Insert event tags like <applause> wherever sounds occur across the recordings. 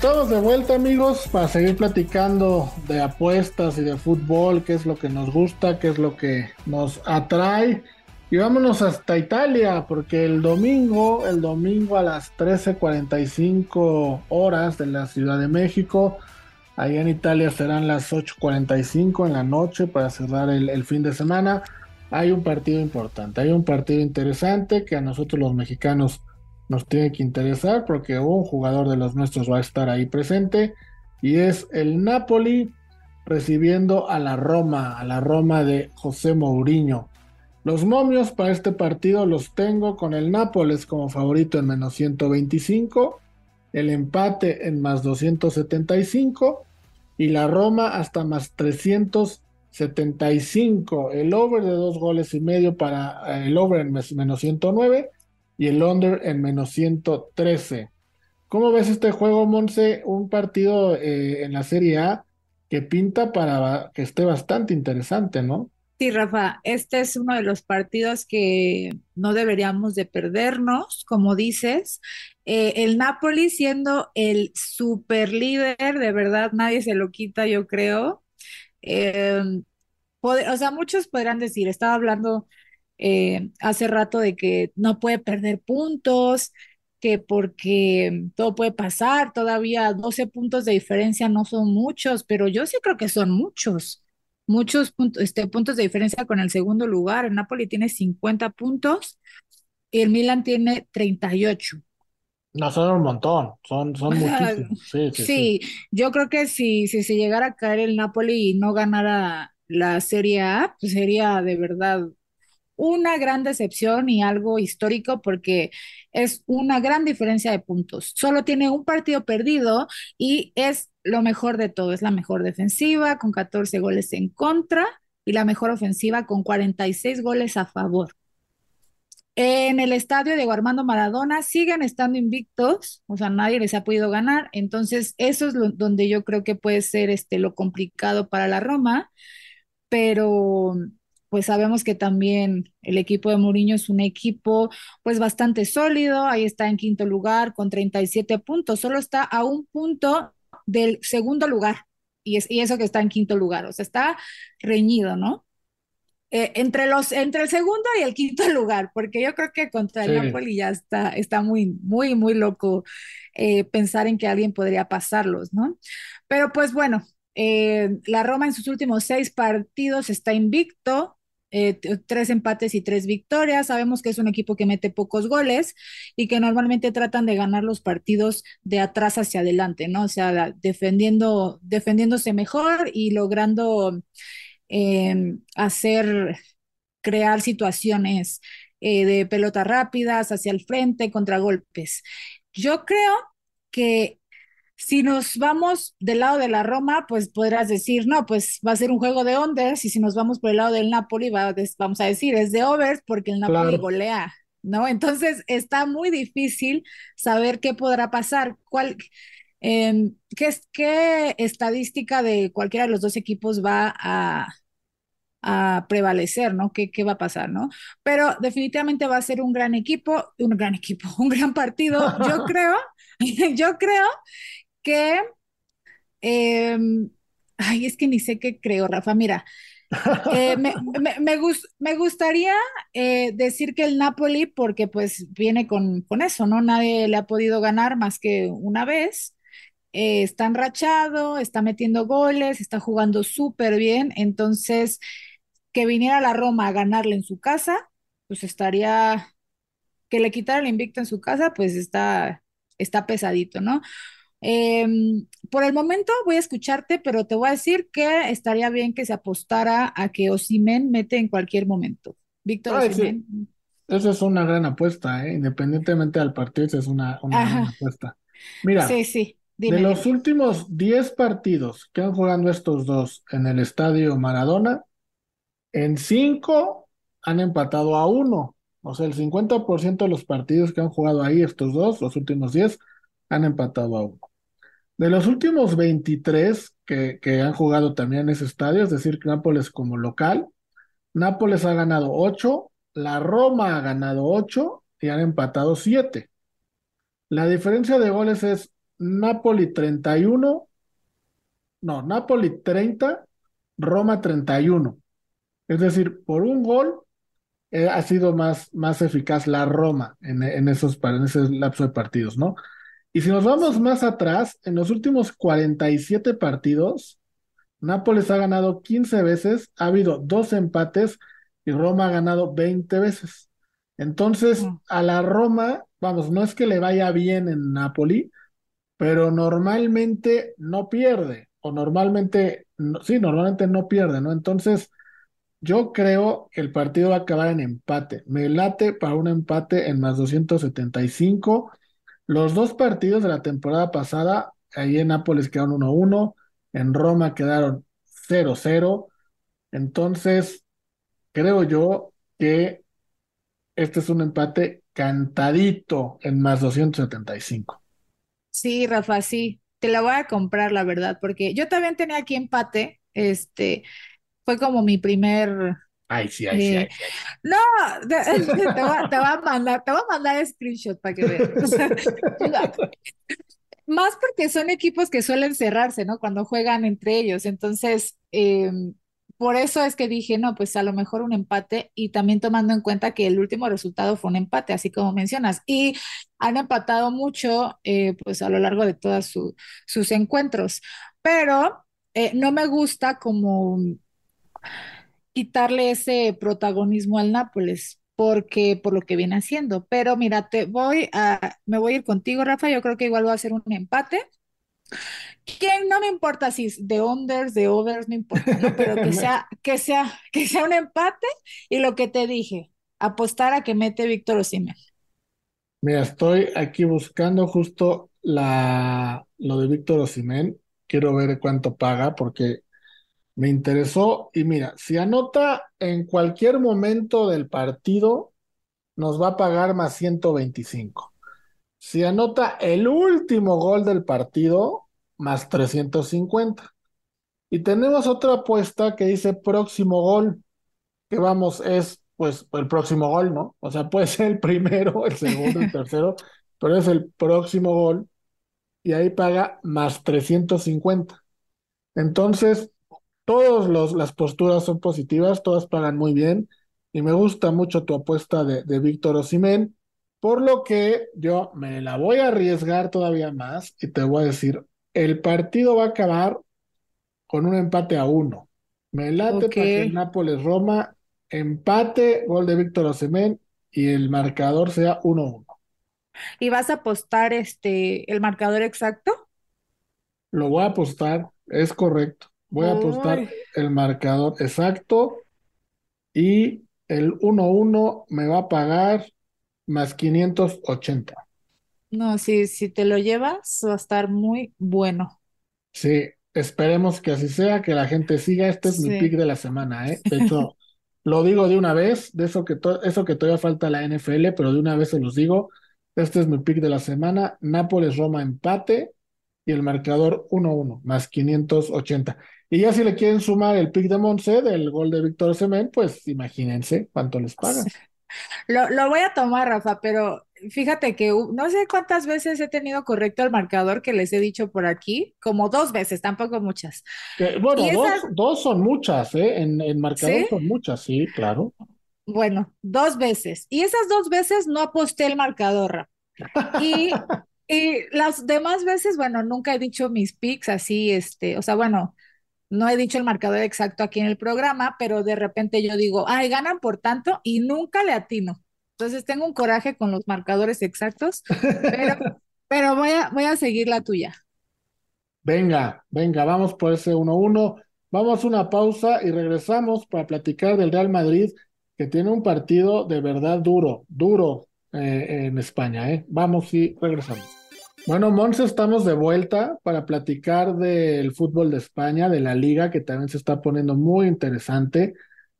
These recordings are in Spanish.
Estamos de vuelta amigos para seguir platicando de apuestas y de fútbol, qué es lo que nos gusta, qué es lo que nos atrae. Y vámonos hasta Italia, porque el domingo, el domingo a las 13:45 horas de la Ciudad de México, ahí en Italia serán las 8:45 en la noche para cerrar el, el fin de semana. Hay un partido importante, hay un partido interesante que a nosotros los mexicanos nos tiene que interesar porque un jugador de los nuestros va a estar ahí presente y es el Napoli recibiendo a la Roma, a la Roma de José Mourinho. Los momios para este partido los tengo con el Nápoles como favorito en menos 125, el empate en más 275 y la Roma hasta más 375. El over de dos goles y medio para eh, el over en menos 109 y el under en menos 113. ¿Cómo ves este juego, Monse? Un partido eh, en la Serie A que pinta para que esté bastante interesante, ¿no? Sí, Rafa, este es uno de los partidos que no deberíamos de perdernos, como dices. Eh, el Napoli siendo el super líder, de verdad nadie se lo quita, yo creo. Eh, o sea, muchos podrán decir, estaba hablando eh, hace rato de que no puede perder puntos, que porque todo puede pasar, todavía 12 puntos de diferencia no son muchos, pero yo sí creo que son muchos, muchos puntos, este, puntos de diferencia con el segundo lugar. El Napoli tiene 50 puntos y el Milan tiene 38. No, son un montón, son, son <laughs> muchísimos. Sí, sí, sí, yo creo que si, si se llegara a caer el Napoli y no ganara la Serie A, pues sería de verdad una gran decepción y algo histórico porque es una gran diferencia de puntos. Solo tiene un partido perdido y es lo mejor de todo. Es la mejor defensiva con 14 goles en contra y la mejor ofensiva con 46 goles a favor. En el estadio de Armando Maradona siguen estando invictos, o sea, nadie les ha podido ganar, entonces eso es donde yo creo que puede ser este, lo complicado para la Roma, pero pues sabemos que también el equipo de Mourinho es un equipo pues bastante sólido, ahí está en quinto lugar con 37 puntos, solo está a un punto del segundo lugar y, es, y eso que está en quinto lugar, o sea, está reñido, ¿no? Eh, entre, los, entre el segundo y el quinto <laughs> lugar, porque yo creo que contra el Napoli ya está, está muy, muy, muy loco eh, pensar en que alguien podría pasarlos, ¿no? Pero pues bueno, eh, la Roma en sus últimos seis partidos está invicto, eh, tres empates y tres victorias. Sabemos que es un equipo que mete pocos goles y que normalmente tratan de ganar los partidos de atrás hacia adelante, ¿no? O sea, defendiendo, defendiéndose mejor y logrando em, hacer, crear situaciones eh, de pelota rápidas hacia el frente, contragolpes. Yo creo que si nos vamos del lado de la Roma, pues podrás decir, no, pues va a ser un juego de unders, y si nos vamos por el lado del Napoli, vamos a decir, es de overs porque el Napoli golea, ¿no? Entonces está muy difícil saber qué podrá pasar, cuál, em, qué, qué estadística de cualquiera de los dos equipos va a, a prevalecer, ¿no? ¿Qué, ¿Qué va a pasar, ¿no? Pero definitivamente va a ser un gran equipo, un gran equipo, <laughs> un gran partido. Yo <laughs> creo, <laughs> yo creo que, em, ay, es que ni sé qué creo, Rafa, mira, eh, me, <laughs> me, gustaría eh, decir que el Napoli, porque pues viene con, con, eso, ¿no? Nadie le ha podido ganar más que una vez. Eh, está enrachado, está metiendo goles, está jugando súper bien. Entonces, que viniera la Roma a ganarle en su casa, pues estaría, que le quitara el invicto en su casa, pues está, está pesadito, ¿no? Em, por el momento voy a escucharte, pero te voy a decir que estaría bien que se apostara a que Osimen mete en cualquier momento. Víctor Osimen. Esa es una gran apuesta, ¿eh? independientemente del partido, esa es una, gran apuesta. Mira, sí, sí. de los últimos 10 partidos que han jugado estos dos en el estadio Maradona, en 5 han empatado a uno. O sea, el 50% de los partidos que han jugado ahí, estos dos, los últimos 10, han empatado a uno. De los últimos 23 que, han jugado también en ese estadio, es decir, Nápoles como local, Nápoles ha ganado 8, la Roma ha ganado 8 y han empatado 7. La diferencia de goles es Napoli 31, no, Napoli 30, Roma 31. Es decir, por un gol eh, ha sido más, eficaz la Roma en, en esos, en ese lapso de partidos, ¿no? Y si nos vamos más atrás, en los últimos 47 partidos, Nápoles ha ganado 15 veces, ha habido dos empates y Roma ha ganado 20 veces. Entonces, a la Roma, vamos, no es que le vaya bien en Napoli, pero normalmente no pierde, o normalmente, sí, normalmente no pierde, ¿no? Entonces, yo creo que el partido va a acabar en empate. Me late para un empate en más 275. Los dos partidos de la temporada pasada, ahí en Nápoles quedaron 1-1, en Roma quedaron 0-0. Entonces, creo yo que este es un empate cantadito en más 275. Sí, Rafa, sí, te la voy a comprar, la verdad, porque yo también tenía aquí empate, este, fue como mi primer... Ay, sí, ay, sí, eh, No, te, <laughs> te voy, a- te voy a mandar, te voy a mandar screenshot para que veas. <laughs> Más porque son equipos que suelen cerrarse, ¿no? Cuando juegan entre ellos. Entonces, eh, por eso es que dije, no, pues a lo mejor un empate y también tomando en cuenta que el último resultado fue un empate, así como mencionas. Y han empatado mucho, eh, pues a lo largo de todos su- sus encuentros. Pero eh, no me gusta como quitarle ese protagonismo al Nápoles, porque por lo que viene haciendo. Pero mira, te voy a, me voy a ir contigo, Rafa. Yo creo que igual va a ser un empate. Que no me importa si es de unders, de overs, no importa, ¿no? Pero que sea, <laughs> que sea, que sea un empate y lo que te dije, apostar a que mete Víctor Osimhen. Mira, estoy aquí buscando justo la, lo de Víctor Osimhen. Quiero ver cuánto paga porque me interesó. Y mira, si anota en cualquier momento del partido, nos va a pagar más 125. Si anota el último gol del partido, más 350. Y tenemos otra apuesta que dice próximo gol, que vamos, es pues el próximo gol, ¿no? O sea, puede ser el primero, el segundo, el <laughs> tercero, pero es el próximo gol y ahí paga más 350. Entonces, todas las posturas son positivas, todas pagan muy bien y me gusta mucho tu apuesta de, de Víctor Osimhen, por lo que yo me la voy a arriesgar todavía más y te voy a decir, el partido va a acabar con un empate a uno. Me late Ok. para que el Nápoles-Roma empate, gol de Víctor Osimhen y el marcador sea 1-1. ¿Y vas a apostar este el marcador exacto? Lo voy a apostar, es correcto. Voy a apostar el marcador exacto y el 1-1 me va a pagar más 580. No, si, si te lo llevas, va a estar muy bueno. Sí, esperemos que así sea, que la gente siga. Este es mi pick de la semana, ¿eh? De hecho, lo digo de una vez, de eso que, eso que todavía falta la NFL, pero de una vez se los digo. Este es mi pick de la semana. Nápoles-Roma empate y el marcador 1-1, más 580. Y ya si le quieren sumar el pick de Monse del gol de Víctor Osimhen, pues imagínense cuánto les pagan. Lo, lo voy a tomar, Rafa, pero fíjate que no sé cuántas veces he tenido correcto el marcador que les he dicho por aquí, como dos veces, tampoco muchas. Que, bueno, dos, dos son muchas, ¿eh? En, en marcador ¿sí? son muchas, sí, claro. Bueno, dos veces. Y esas dos veces no aposté el marcador, Rafa. Y, <laughs> y las demás veces, bueno, nunca he dicho mis picks así, este, o sea, bueno, no he dicho el marcador exacto aquí en el programa, pero de repente yo digo, ay, ganan por tanto y nunca le atino. Entonces tengo un coraje con los marcadores exactos, pero, <laughs> pero voy a, voy a seguir la tuya. Venga, venga, vamos por ese 1-1. Vamos a una pausa y regresamos para platicar del Real Madrid, que tiene un partido de verdad duro, duro eh, en España, ¿eh? Vamos y regresamos. Bueno, Monse, estamos de vuelta para platicar del fútbol de España, de la liga, que también se está poniendo muy interesante.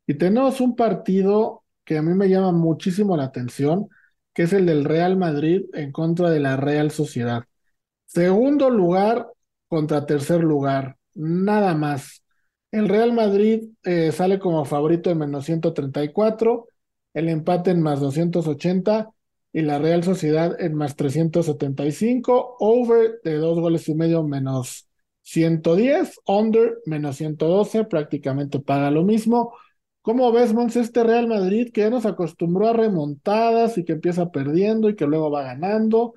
Y tenemos un partido que a mí me llama muchísimo la atención, que es el del Real Madrid en contra de la Real Sociedad. Segundo lugar contra tercer lugar, nada más. El Real Madrid eh, sale como favorito en menos 134, el empate en más 280 y la Real Sociedad en más 375, over de dos goles y medio menos 110, under menos 112, prácticamente paga lo mismo. ¿Cómo ves, Mons, este Real Madrid que ya nos acostumbró a remontadas y que empieza perdiendo y que luego va ganando?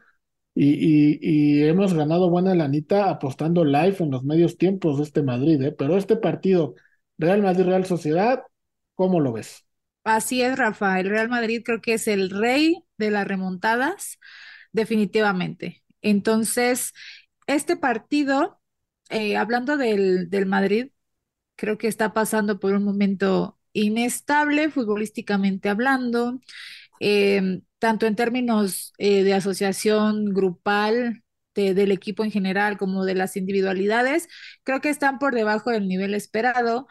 Y, y, hemos ganado buena lanita apostando live en los medios tiempos de este Madrid, ¿eh? Pero este partido, Real Madrid-Real Sociedad, ¿cómo lo ves? Así es, Rafa. El Real Madrid creo que es el rey de las remontadas, definitivamente. Entonces, este partido, eh, hablando del, del Madrid, creo que está pasando por un momento inestable futbolísticamente hablando, em, tanto en términos eh, de asociación grupal del equipo en general como de las individualidades, creo que están por debajo del nivel esperado,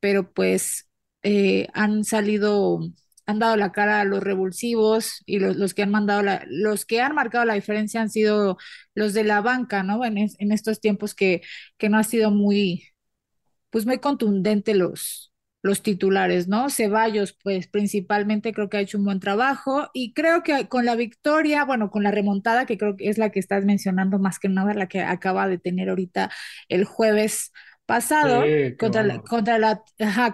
pero pues eh, han salido, han dado la cara a los revulsivos y los, que han mandado los que han marcado la diferencia han sido los de la banca, ¿no? En, en estos tiempos que, que no ha sido muy, pues muy contundente los, los titulares, ¿no? Ceballos, pues principalmente creo que ha hecho un buen trabajo y creo que con la victoria, bueno, con la remontada, que creo que es la que estás mencionando más que nada, la que acaba de tener ahorita el jueves pasado contra, contra, la,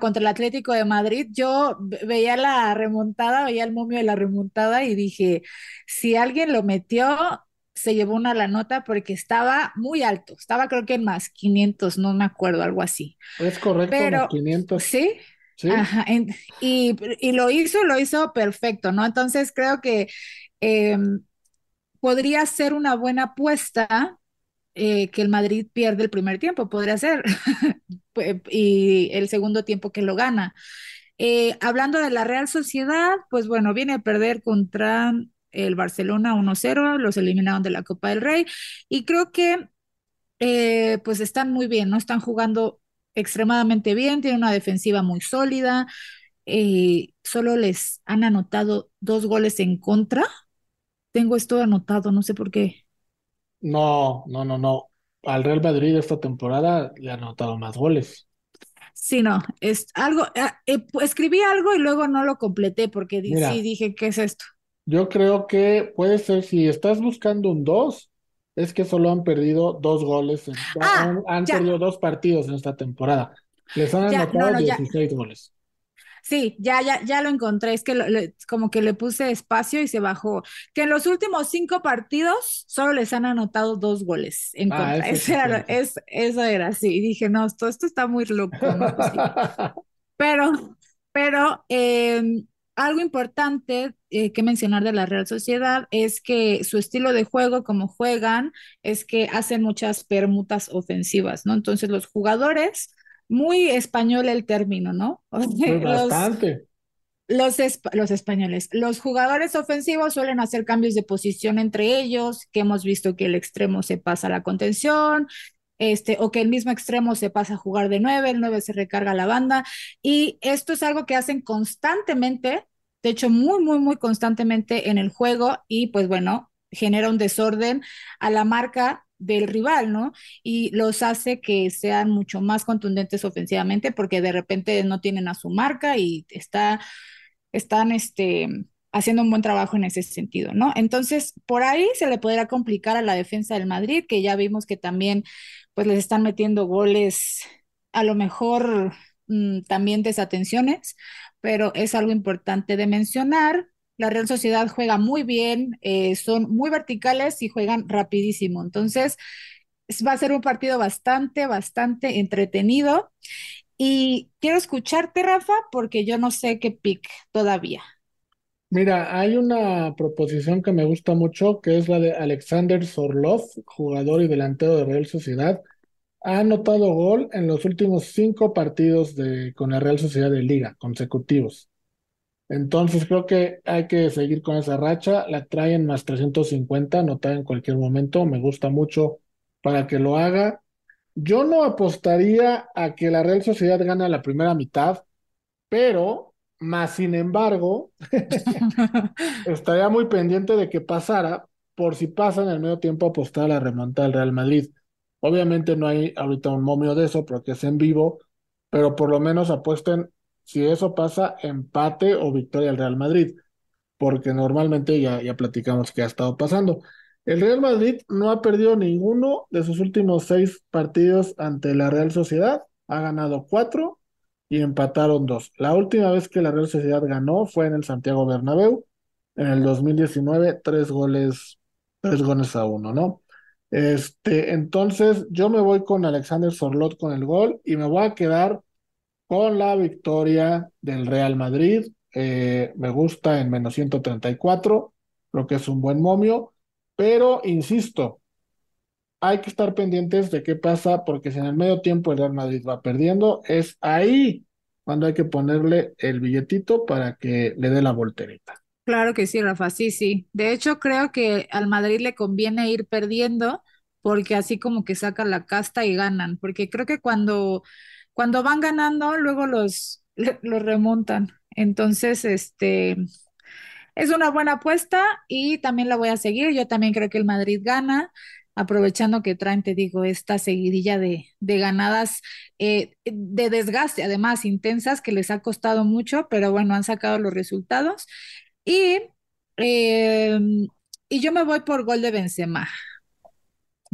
contra el Atlético de Madrid, yo veía la remontada, veía el momio de la remontada y dije, si alguien lo metió, se llevó una la nota porque estaba muy alto, estaba creo que en más 500, no me acuerdo, algo así. Es correcto, Pero, 500. Sí. ¿Sí? Ajá, y, y, lo hizo, lo hizo perfecto, ¿no? Entonces creo que em, podría ser una buena apuesta eh, que el Madrid pierde el primer tiempo, podría ser, <laughs> y el segundo tiempo que lo gana. Eh, hablando de la Real Sociedad, pues bueno, viene a perder contra el Barcelona 1-0, los eliminaron de la Copa del Rey y creo que eh, pues están muy bien, ¿no? Están jugando extremadamente bien, tienen una defensiva muy sólida, solo les han anotado dos goles en contra. Tengo esto anotado, no sé por qué. No, no, no, no. Al Real Madrid esta temporada le han anotado más goles. Sí, no, es algo, ah, eh, escribí algo y luego no lo completé porque sí dije, ¿qué es esto? Yo creo que puede ser, si estás buscando un 2, es que solo han perdido dos goles, ah, han, perdido dos partidos en esta temporada. Les han anotado 16 goles. Sí, ya, ya, ya lo encontré. Es que como que le puse espacio y se bajó. Que en los últimos cinco partidos solo les han anotado dos goles en ah, contra. Eso, era, es, eso era así. Y dije, no, esto, esto está muy loco. <laughs> pero, pero eh, algo importante eh, que mencionar de la Real Sociedad es que su estilo de juego, como juegan, es que hacen muchas permutas ofensivas, ¿no? Entonces los jugadores, muy español el término, ¿no? <laughs> bastante. Los, los, españoles, los jugadores ofensivos suelen hacer cambios de posición entre ellos, que hemos visto que el extremo se pasa a la contención, este, o que el mismo extremo se pasa a jugar de nueve, el nueve se recarga a la banda, y esto es algo que hacen constantemente, de hecho, muy, muy, muy constantemente en el juego, y pues bueno, genera un desorden a la marca del rival, ¿no? Y los hace que sean mucho más contundentes ofensivamente porque de repente no tienen a su marca y está, están, este, haciendo un buen trabajo en ese sentido, ¿no? Entonces, por ahí se le podrá complicar a la defensa del Madrid, que ya vimos que también pues les están metiendo goles, a lo mejor mm, también desatenciones, pero es algo importante de mencionar. La Real Sociedad juega muy bien, eh, son muy verticales y juegan rapidísimo. Entonces, va a ser un partido bastante, bastante entretenido. Y quiero escucharte, Rafa, porque yo no sé qué pick todavía. Mira, hay una proposición que me gusta mucho, que es la de Alexander Sorlov, jugador y delantero de Real Sociedad. Ha anotado gol en los últimos cinco partidos de, con la Real Sociedad de Liga consecutivos. Entonces creo que hay que seguir con esa racha. La traen más 350, anotar en cualquier momento. Me gusta mucho para que lo haga. Yo no apostaría a que la Real Sociedad gane la primera mitad, pero más sin embargo, <laughs> estaría muy pendiente de que pasara, por si pasa en el medio tiempo apostar a la remontada del Real Madrid. Obviamente no hay ahorita un momio de eso porque es en vivo, pero por lo menos apuesten si eso pasa, empate o victoria al Real Madrid. porque normalmente ya, ya platicamos qué ha estado pasando. El Real Madrid no ha perdido ninguno de sus últimos seis partidos ante la Real Sociedad, ha ganado cuatro y empataron dos. La última vez que la Real Sociedad ganó fue en el Santiago Bernabéu, en el 2019, tres goles, tres goles a uno, ¿no? Este, entonces yo me voy con Alexander Sorlot con el gol y me voy a quedar con la victoria del Real Madrid. Eh, me gusta en menos 134, creo que es un buen momio, pero insisto, hay que estar pendientes de qué pasa, porque si en el medio tiempo el Real Madrid va perdiendo, es ahí cuando hay que ponerle el billetito para que le dé la voltereta. Claro que sí, Rafa, sí, sí. De hecho, creo que al Madrid le conviene ir perdiendo porque así como que saca la casta y ganan, porque creo que cuando, cuando van ganando, luego los, <laughs> los remontan. Entonces, este, es una buena apuesta y también la voy a seguir. Yo también creo que el Madrid gana, aprovechando que traen, te digo, esta seguidilla de, de ganadas eh, de desgaste, además intensas, que les ha costado mucho, pero bueno, han sacado los resultados. Y, em, y yo me voy por gol de Benzema.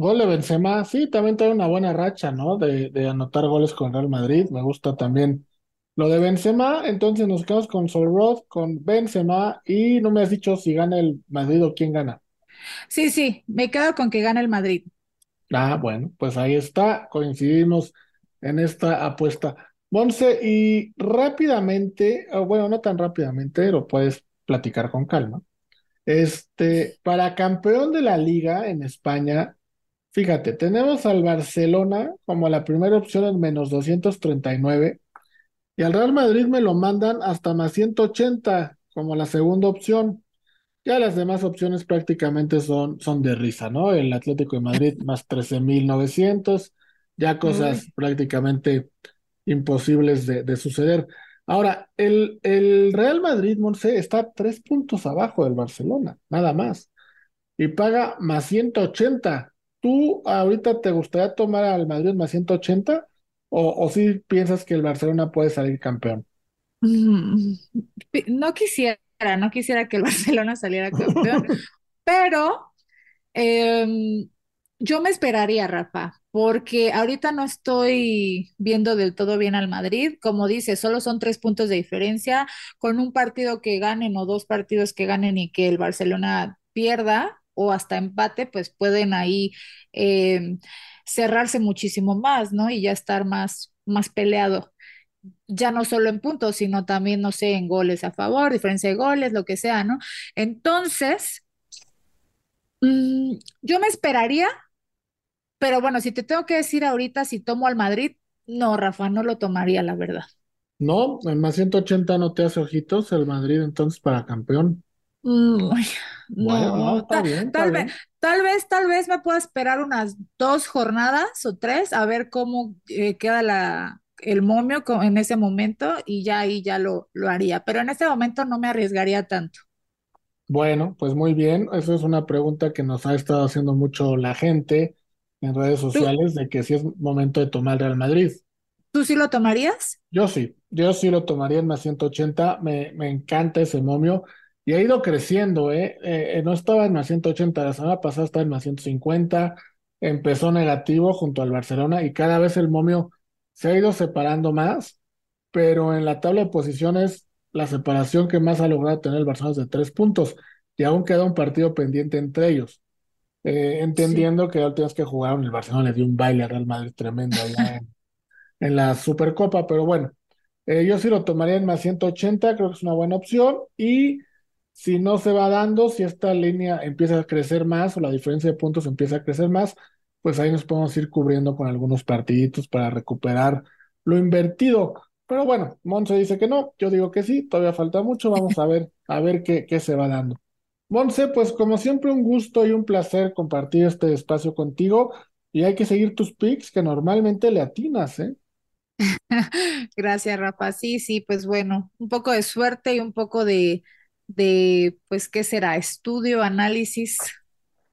Gol de Benzema, sí, también tiene una buena racha, ¿no? De, de anotar goles con Real Madrid. Me gusta también lo de Benzema. Entonces nos quedamos con Solrod, con Benzema y no me has dicho si gana el Madrid o quién gana. Sí, sí, me quedo con que gana el Madrid. Ah, bueno, pues ahí está, coincidimos en esta apuesta. Monse, y rápidamente, bueno, no tan rápidamente, lo puedes platicar con calma. Este, para campeón de la liga en España, fíjate, tenemos al Barcelona como la primera opción en menos 239 y al Real Madrid me lo mandan hasta más 180 como la segunda opción. Ya las demás opciones prácticamente son, son de risa, ¿no? El Atlético de Madrid <laughs> más 13.900, ya cosas Uy, prácticamente imposibles de, de suceder. Ahora, el, el Real Madrid, Monse, está tres puntos abajo del Barcelona, nada más, y paga más 180. ¿Tú ahorita te gustaría tomar al Madrid más 180 o, o si piensas que el Barcelona puede salir campeón? <laughs> no quisiera, no quisiera que el <laughs> Barcelona saliera campeón, pero em, yo me esperaría, Rafa, porque ahorita no estoy viendo del todo bien al Madrid. Como dice, solo son tres puntos de diferencia. Con un partido que ganen o dos partidos que ganen y que el Barcelona pierda o hasta empate, pues pueden ahí em, cerrarse muchísimo más, ¿no? Y ya estar más, más peleado. Ya no solo en puntos, sino también, no sé, en goles a favor, diferencia de goles, lo que sea, ¿no? Entonces, mm, yo me esperaría pero bueno, si te tengo que decir ahorita si tomo al Madrid, no, Rafa, no lo tomaría, la verdad. No, en más 180 no te hace ojitos el Madrid entonces para campeón. Mm, Bueno, no, no, está ta- bien, está tal vez, tal vez, tal vez me pueda esperar unas dos jornadas o tres a ver cómo eh, queda la, el momio en ese momento y ya ahí ya lo, lo haría. Pero en este momento no me arriesgaría tanto. Bueno, pues muy bien. Eso es una pregunta que nos ha estado haciendo mucho la gente en redes ¿Tú, sociales de que si es momento de tomar Real Madrid. tú sí lo tomarías? Yo sí, yo sí lo tomaría en más 180. Me, me encanta ese momio y ha ido creciendo, ¿eh? Eh, eh, no estaba en más 180, la semana pasada estaba en más 150. Empezó negativo junto al Barcelona y cada vez el momio se ha ido separando más, pero en la tabla de posiciones la separación que más ha logrado tener el Barcelona es de tres puntos y aún queda un partido pendiente entre ellos. Eh, Sí. entendiendo que ya tienes que jugar, el Barcelona le dio un baile al Real Madrid tremendo allá <laughs> en, en la Supercopa, pero bueno, eh, yo sí lo tomaría en más 180, creo que es una buena opción y si no se va dando, si esta línea empieza a crecer más o la diferencia de puntos empieza a crecer más, pues ahí nos podemos ir cubriendo con algunos partiditos para recuperar lo invertido. Pero bueno, Monse dice que no, yo digo que sí, todavía falta mucho, vamos a ver, a ver qué, qué se va dando. Monse, pues como siempre un gusto y un placer compartir este espacio contigo y hay que seguir tus picks que normalmente le atinas, ¿eh? <laughs> Gracias, Rafa. Sí, sí, pues bueno, un poco de suerte y un poco de, de, pues, ¿qué será? Estudio, análisis.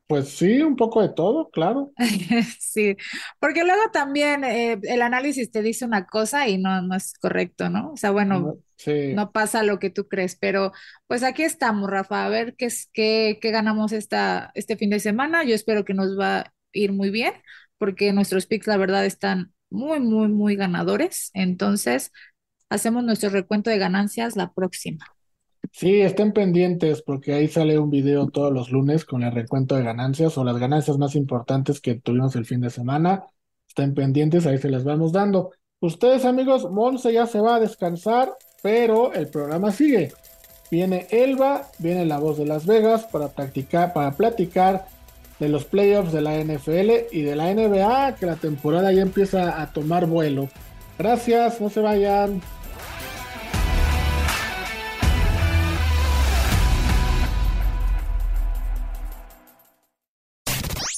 Pues sí, un poco de todo, claro. <laughs> Sí, porque luego también eh, el análisis te dice una cosa y no, no es correcto, ¿no? O sea, bueno, Sí. no pasa lo que tú crees, pero pues aquí estamos, Rafa, a ver qué es, qué, qué ganamos esta, este fin de semana. Yo espero que nos va a ir muy bien, porque nuestros picks, la verdad, están muy, muy, muy ganadores. Entonces, hacemos nuestro recuento de ganancias la próxima. Sí, estén pendientes porque ahí sale un video todos los lunes con el recuento de ganancias o las ganancias más importantes que tuvimos el fin de semana. Estén pendientes, ahí se las vamos dando. Ustedes, amigos, Monse ya se va a descansar, pero el programa sigue. Viene Elba, viene la voz de Las Vegas para practicar, para platicar de los playoffs de la NFL y de la NBA, que la temporada ya empieza a tomar vuelo. Gracias, no se vayan.